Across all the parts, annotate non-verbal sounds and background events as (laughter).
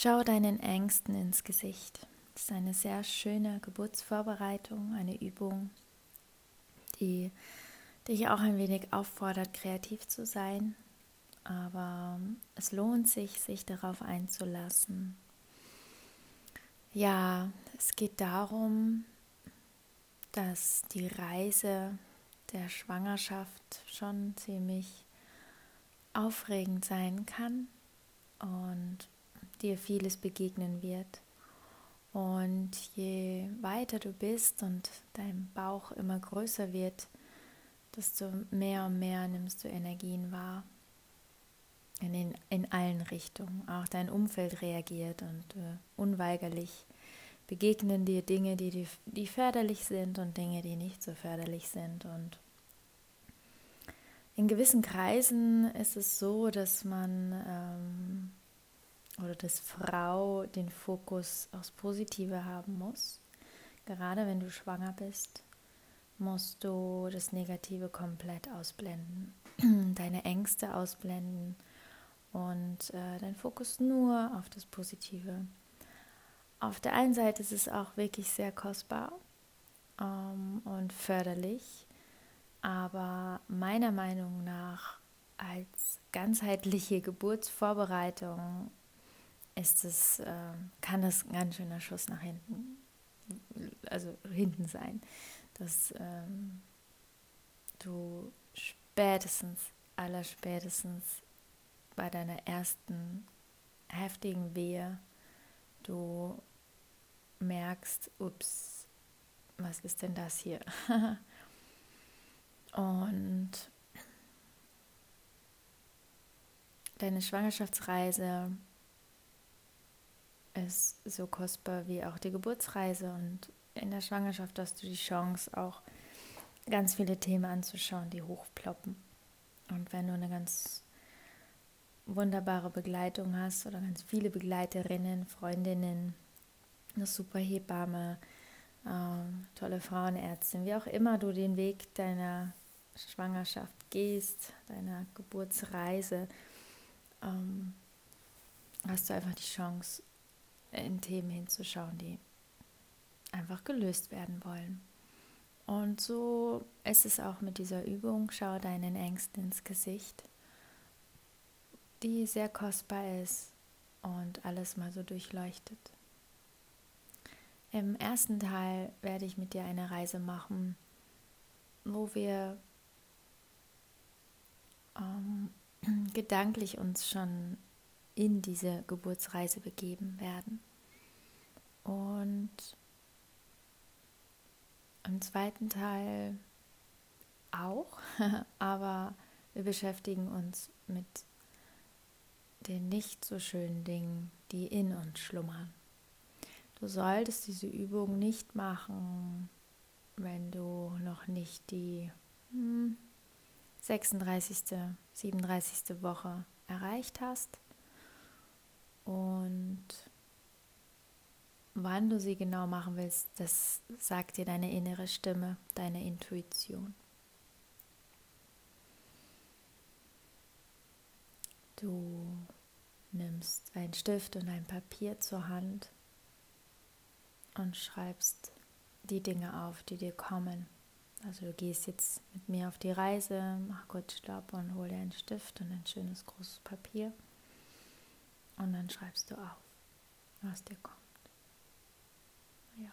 Schau deinen Ängsten ins Gesicht. Das ist eine sehr schöne Geburtsvorbereitung, eine Übung, die dich auch ein wenig auffordert, kreativ zu sein. Aber es lohnt sich, sich darauf einzulassen. Ja, es geht darum, dass die Reise der Schwangerschaft schon ziemlich aufregend sein kann und dir vieles begegnen wird. Und je weiter du bist und dein Bauch immer größer wird, desto mehr und mehr nimmst du Energien wahr. In, den, in allen Richtungen. Auch dein Umfeld reagiert und äh, unweigerlich begegnen dir Dinge, die, die, die förderlich sind und Dinge, die nicht so förderlich sind. Und in gewissen Kreisen ist es so, dass man ähm, oder dass Frau den Fokus aufs Positive haben muss. Gerade wenn du schwanger bist, musst du das Negative komplett ausblenden, (clears throat) deine Ängste ausblenden und äh, dein Fokus nur auf das Positive. Auf der einen Seite ist es auch wirklich sehr kostbar ähm, und förderlich, aber meiner Meinung nach als ganzheitliche Geburtsvorbereitung ist es, äh, kann das ein ganz schöner Schuss nach hinten, also hinten sein, dass ähm, du spätestens, allerspätestens bei deiner ersten heftigen Wehe, du merkst, ups, was ist denn das hier? (laughs) Und deine Schwangerschaftsreise ist so kostbar wie auch die Geburtsreise. Und in der Schwangerschaft hast du die Chance, auch ganz viele Themen anzuschauen, die hochploppen. Und wenn du eine ganz wunderbare Begleitung hast oder ganz viele Begleiterinnen, Freundinnen, eine super Hebamme, äh, tolle Frauenärztin, wie auch immer du den Weg deiner Schwangerschaft gehst, deiner Geburtsreise, ähm, hast du einfach die Chance, in Themen hinzuschauen, die einfach gelöst werden wollen. Und so ist es auch mit dieser Übung, schau deinen Ängsten ins Gesicht, die sehr kostbar ist und alles mal so durchleuchtet. Im ersten Teil werde ich mit dir eine Reise machen, wo wir ähm, (clears throat) gedanklich uns schon in diese Geburtsreise begeben werden. Und im zweiten Teil auch, (laughs) aber wir beschäftigen uns mit den nicht so schönen Dingen, die in uns schlummern. Du solltest diese Übung nicht machen, wenn du noch nicht die hm, 36., 37. Woche erreicht hast und wann du sie genau machen willst, das sagt dir deine innere Stimme, deine Intuition. Du nimmst einen Stift und ein Papier zur Hand und schreibst die Dinge auf, die dir kommen. Also du gehst jetzt mit mir auf die Reise, mach kurz Stopp und hol dir einen Stift und ein schönes großes Papier. Und dann schreibst du auf, was dir kommt. Ja.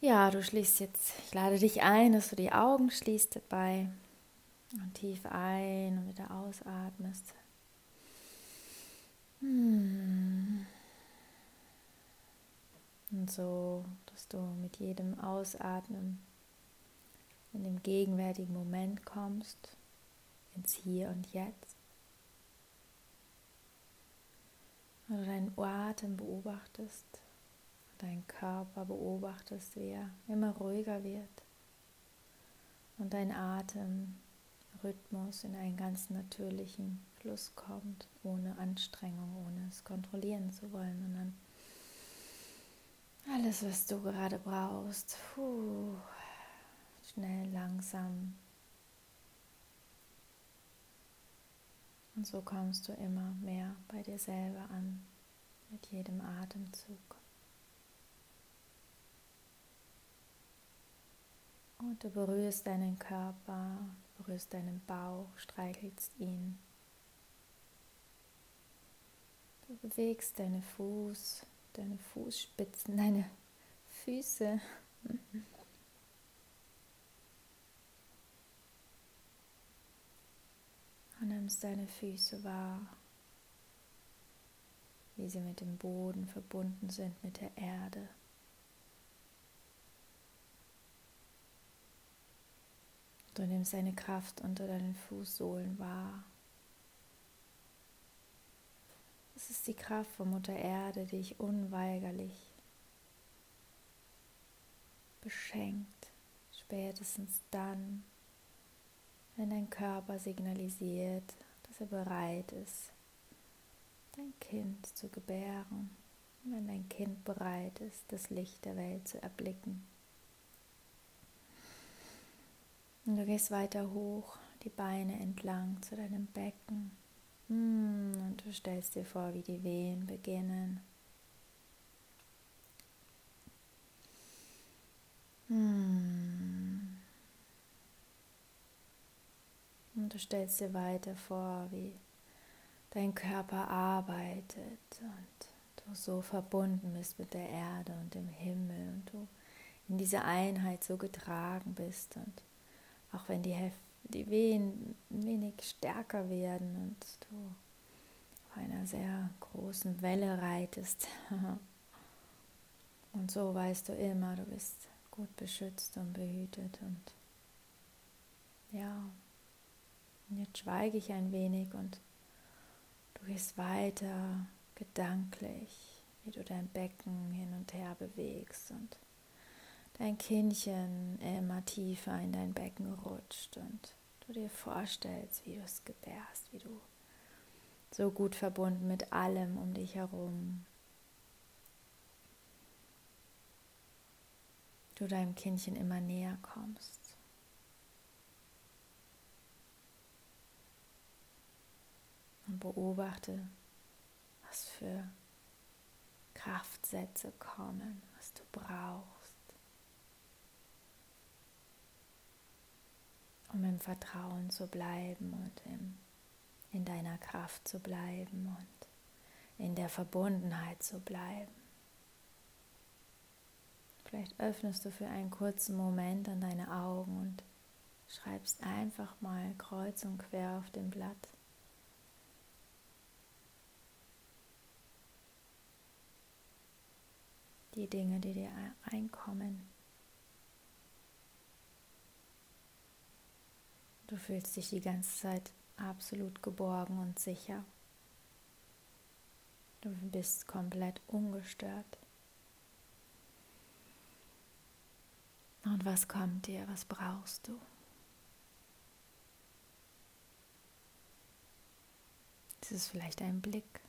Ja, du schließt jetzt, ich lade dich ein, dass du die Augen schließt dabei und tief ein und wieder ausatmest. Hm. Und so, dass du mit jedem Ausatmen in den gegenwärtigen Moment kommst, ins Hier und Jetzt. Wenn du deinen Atem beobachtest, deinen Körper beobachtest, wie er immer ruhiger wird und dein Atemrhythmus in einen ganz natürlichen Fluss kommt, ohne Anstrengung, ohne es kontrollieren zu wollen, sondern alles, was du gerade brauchst, puh, schnell, langsam Und so kommst du immer mehr bei dir selber an mit jedem Atemzug. Und du berührst deinen Körper, berührst deinen Bauch, streichelst ihn. Du bewegst deine Fuß, deine Fußspitzen, (laughs) deine Füße. Und nimmst deine Füße wahr, wie sie mit dem Boden verbunden sind, mit der Erde. Du nimmst deine Kraft unter deinen Fußsohlen wahr. Es ist die Kraft von Mutter Erde, die dich unweigerlich beschenkt, spätestens dann, wenn dein Körper signalisiert, dass er bereit ist, dein Kind zu gebären, wenn dein Kind bereit ist, das Licht der Welt zu erblicken. Und du gehst weiter hoch, die Beine entlang zu deinem Becken. Hm, und du stellst dir vor, wie die Wehen beginnen. Hm. Und du stellst dir weiter vor, wie dein Körper arbeitet und du so verbunden bist mit der Erde und dem Himmel und du in dieser Einheit so getragen bist und auch wenn die, Hef die Wehen wenig stärker werden und du auf einer sehr großen Welle reitest. (laughs) und so weißt du immer, du bist gut beschützt und behütet und ja, und jetzt schweige ich ein wenig und du gehst weiter gedanklich, wie du dein Becken hin und her bewegst und dein Kindchen immer tiefer in dein Becken rutscht und du dir vorstellst, wie du es gebärst, wie du so gut verbunden mit allem um dich herum, du deinem Kindchen immer näher kommst. Und beobachte, was für Kraftsätze kommen, was du brauchst. um im Vertrauen zu bleiben und im, in deiner Kraft zu bleiben und in der Verbundenheit zu bleiben. Vielleicht öffnest du für einen kurzen Moment an deine Augen und schreibst einfach mal kreuz und quer auf dem Blatt. Die Dinge, die dir reinkommen. Du fühlst dich die ganze Zeit absolut geborgen und sicher. Du bist komplett ungestört. Und was kommt dir? Was brauchst du? Es ist vielleicht ein Blick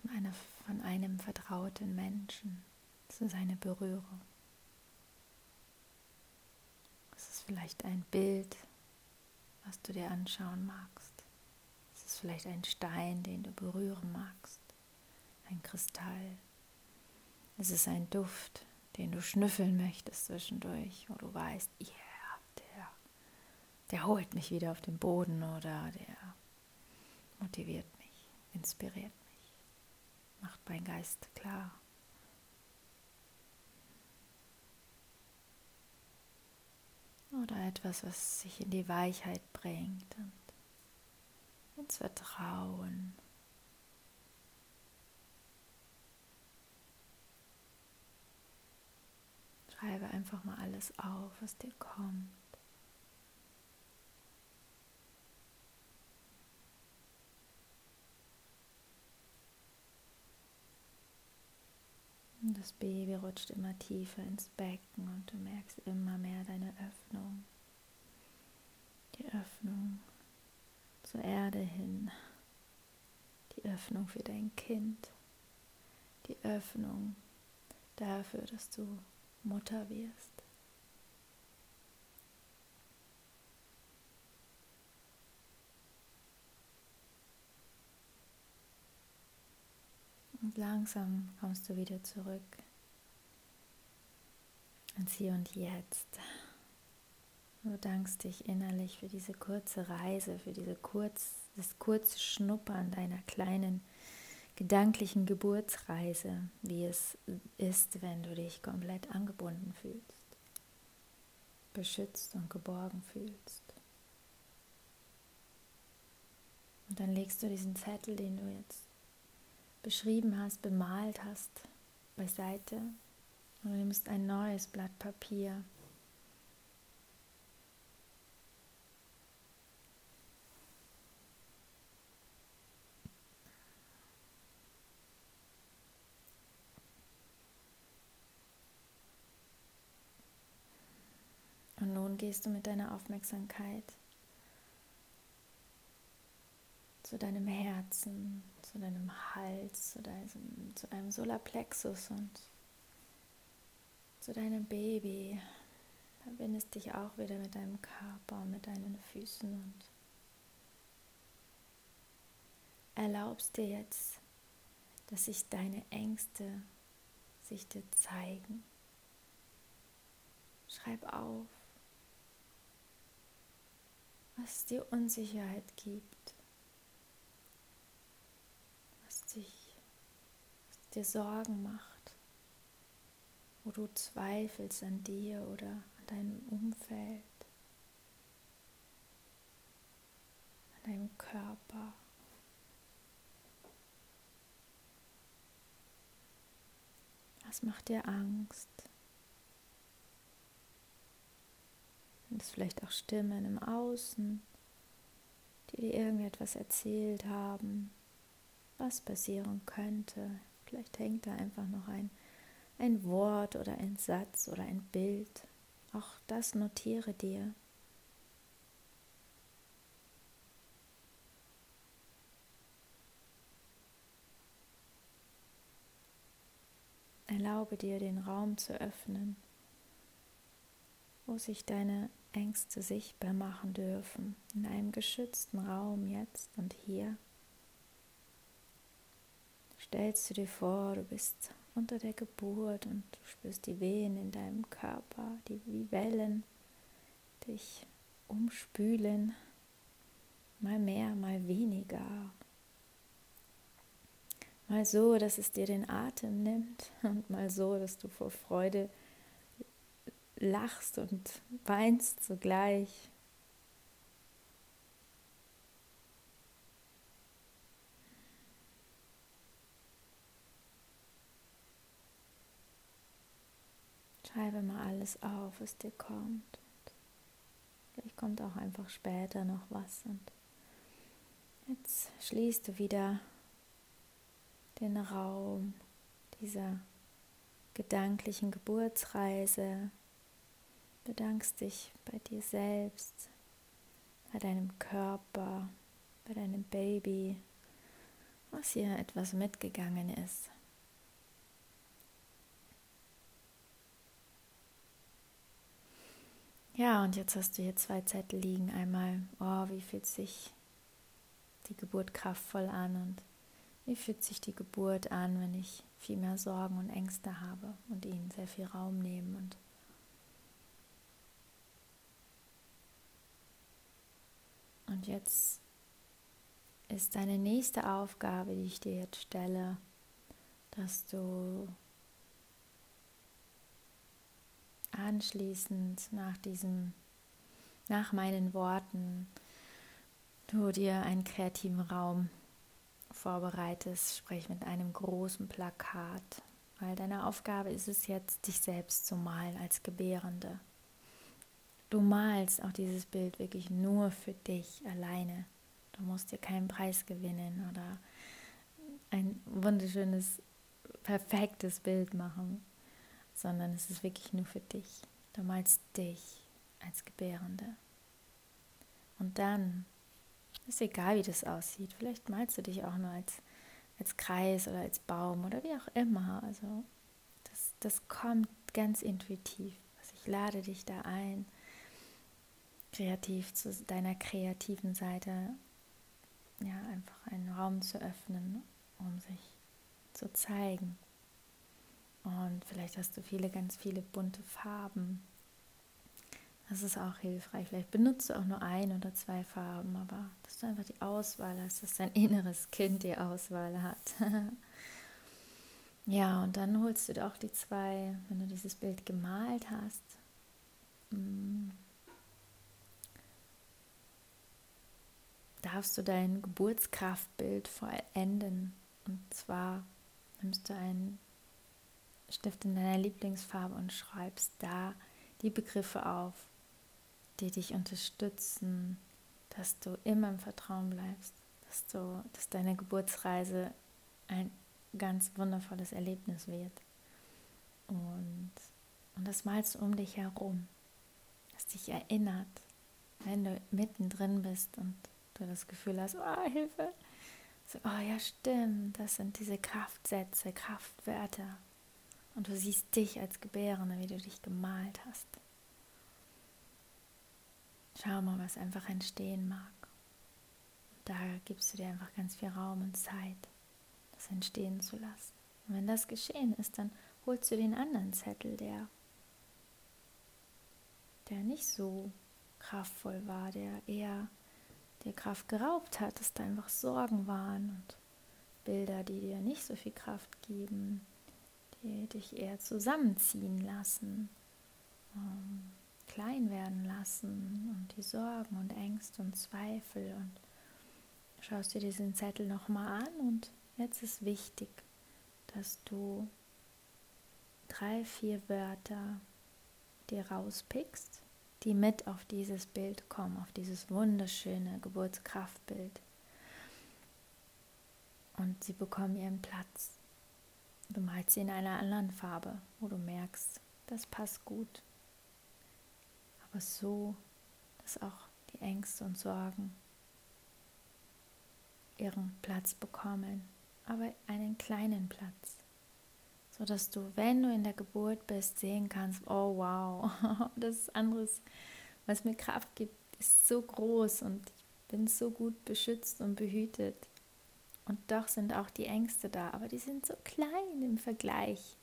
von, einer, von einem vertrauten Menschen. Es ist Berührung. Es ist vielleicht ein Bild, was du dir anschauen magst. Es ist vielleicht ein Stein, den du berühren magst, ein Kristall. Es ist ein Duft, den du schnüffeln möchtest zwischendurch, wo du weißt, yeah, der, der holt mich wieder auf den Boden oder der motiviert mich, inspiriert macht mein Geist klar. oder etwas, was sich in die Weichheit bringt und ins Vertrauen. Schreibe einfach mal alles auf, was dir kommt. Das Baby rutscht immer tiefer ins Becken und du merkst immer mehr deine Öffnung. Die Öffnung zur Erde hin. Die Öffnung für dein Kind. Die Öffnung dafür, dass du Mutter wirst. Langsam kommst du wieder zurück ins Hier und Jetzt. Du dankst dich innerlich für diese kurze Reise, für diese kurz, das kurze Schnuppern deiner kleinen gedanklichen Geburtsreise, wie es ist, wenn du dich komplett angebunden fühlst, beschützt und geborgen fühlst. Und dann legst du diesen Zettel, den du jetzt beschrieben hast, bemalt hast, beiseite. Und du nimmst ein neues Blatt Papier. Und nun gehst du mit deiner Aufmerksamkeit zu deinem Herzen, Hals, zu deinem, zu deinem Solarplexus und zu deinem Baby. Verbindest dich auch wieder mit deinem Körper, mit deinen Füßen und erlaubst dir jetzt, dass sich deine Ängste sich dir zeigen. Schreib auf, was dir Unsicherheit gibt, was, dich, was dir Sorgen macht, wo du zweifelst an dir oder an deinem Umfeld, an deinem Körper. Was macht dir Angst? Sind es vielleicht auch Stimmen im Außen, die dir irgendetwas erzählt haben, was passieren könnte? Vielleicht hängt da einfach noch ein, ein Wort oder ein Satz oder ein Bild. Auch das notiere dir. Erlaube dir, den Raum zu öffnen, wo sich deine Ängste sichtbar machen dürfen, in einem geschützten Raum jetzt und hier. Stellst du dir vor, du bist unter der Geburt und du spürst die Wehen in deinem Körper, die wie Wellen dich umspülen, mal mehr, mal weniger. Mal so, dass es dir den Atem nimmt und mal so, dass du vor Freude lachst und weinst zugleich. Schreibe mal alles auf, was dir kommt. Vielleicht kommt auch einfach später noch was. Und jetzt schließt du wieder den Raum dieser gedanklichen Geburtsreise bedankst dich bei dir selbst, bei deinem Körper, bei deinem Baby, was hier etwas mitgegangen ist. Ja, und jetzt hast du hier zwei Zettel liegen. Einmal, oh, wie fühlt sich die Geburt kraftvoll an und wie fühlt sich die Geburt an, wenn ich viel mehr Sorgen und Ängste habe und ihnen sehr viel Raum nehmen und Und jetzt ist deine nächste Aufgabe, die ich dir jetzt stelle, dass du anschließend nach diesem, nach meinen Worten, du dir einen kreativen Raum vorbereitest, sprich mit einem großen Plakat, weil deine Aufgabe ist es jetzt, dich selbst zu malen als Gebärende. Du malst auch dieses Bild wirklich nur für dich alleine. Du musst dir keinen Preis gewinnen oder ein wunderschönes, perfektes Bild machen, sondern es ist wirklich nur für dich. Du malst dich als Gebärende. Und dann ist egal, wie das aussieht. Vielleicht malst du dich auch nur als, als Kreis oder als Baum oder wie auch immer. Also das, das kommt ganz intuitiv. Also ich lade dich da ein, kreativ zu deiner kreativen Seite ja einfach einen Raum zu öffnen, um sich zu zeigen. Und vielleicht hast du viele, ganz viele bunte Farben. Das ist auch hilfreich. Vielleicht benutzt du auch nur ein oder zwei Farben, aber dass du einfach die Auswahl hast, dass dein (laughs) inneres Kind die Auswahl hat. (laughs) ja, und dann holst du dir auch die zwei, wenn du dieses Bild gemalt hast. Mm, darfst du dein Geburtskraftbild vollenden. Und zwar nimmst du einen Stift in deiner Lieblingsfarbe und schreibst da die Begriffe auf, die dich unterstützen, dass du immer im Vertrauen bleibst, dass, du, dass deine Geburtsreise ein ganz wundervolles Erlebnis wird. Und, und das malst du um dich herum, das dich erinnert, wenn du mittendrin bist und du das Gefühl hast, oh, Hilfe. So, oh ja, stimmt, das sind diese Kraftsätze, Kraftwörter. Und du siehst dich als Gebärende, wie du dich gemalt hast. Schau mal, was einfach entstehen mag. Da gibst du dir einfach ganz viel Raum und Zeit, das entstehen zu lassen. Und wenn das geschehen ist, dann holst du den anderen Zettel, der, der nicht so kraftvoll war, der eher dir Kraft geraubt hat, dass da einfach Sorgen waren und Bilder, die dir nicht so viel Kraft geben, die dich eher zusammenziehen lassen, ähm, klein werden lassen und die Sorgen und Ängste und Zweifel und schaust dir diesen Zettel nochmal an und jetzt ist wichtig, dass du drei, vier Wörter dir rauspickst die mit auf dieses Bild kommen, auf dieses wunderschöne Geburtskraftbild. Und sie bekommen ihren Platz. Du malst sie in einer anderen Farbe, wo du merkst, das passt gut. Aber so, dass auch die Ängste und Sorgen ihren Platz bekommen, aber einen kleinen Platz sodass du, wenn du in der Geburt bist, sehen kannst, oh wow, (laughs) das anderes, was mir Kraft gibt, ist so groß und ich bin so gut beschützt und behütet. Und doch sind auch die Ängste da, aber die sind so klein im Vergleich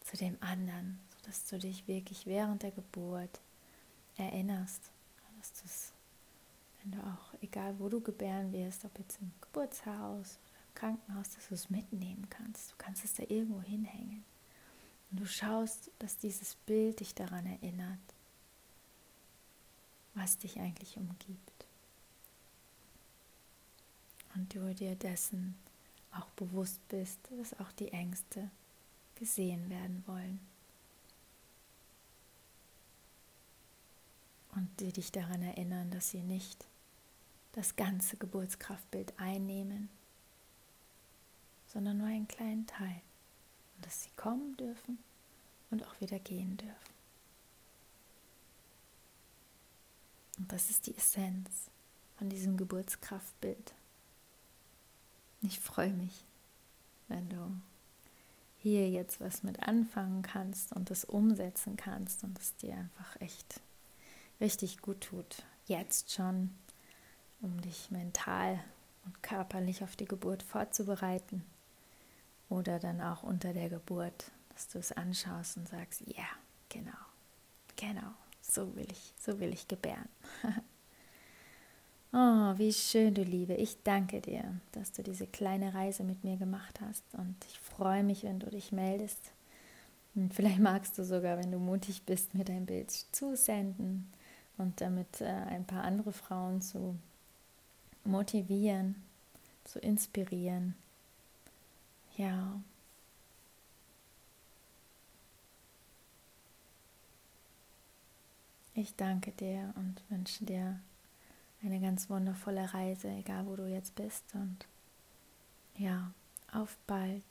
zu dem anderen, sodass du dich wirklich während der Geburt erinnerst, dass du es, wenn du auch, egal wo du gebären wirst, ob jetzt im Geburtshaus Krankenhaus, dass du es mitnehmen kannst. Du kannst es da irgendwo hinhängen. Und du schaust, dass dieses Bild dich daran erinnert, was dich eigentlich umgibt. Und du dir dessen auch bewusst bist, dass auch die Ängste gesehen werden wollen. Und die dich daran erinnern, dass sie nicht das ganze Geburtskraftbild einnehmen, sondern nur einen kleinen Teil. Und dass sie kommen dürfen und auch wieder gehen dürfen. Und das ist die Essenz von diesem Geburtskraftbild. Ich freue mich, wenn du hier jetzt was mit anfangen kannst und das umsetzen kannst und es dir einfach echt richtig gut tut. Jetzt schon, um dich mental und körperlich auf die Geburt vorzubereiten oder dann auch unter der Geburt, dass du es anschaust und sagst, ja, yeah, genau, genau, so will ich, so will ich gebären. (laughs) oh, wie schön, du Liebe. Ich danke dir, dass du diese kleine Reise mit mir gemacht hast und ich freue mich, wenn du dich meldest. Und vielleicht magst du sogar, wenn du mutig bist, mir dein Bild zusenden und damit äh, ein paar andere Frauen zu motivieren, zu inspirieren ja. Ich danke dir und wünsche dir eine ganz wundervolle Reise, egal wo du jetzt bist. Und ja, auf bald.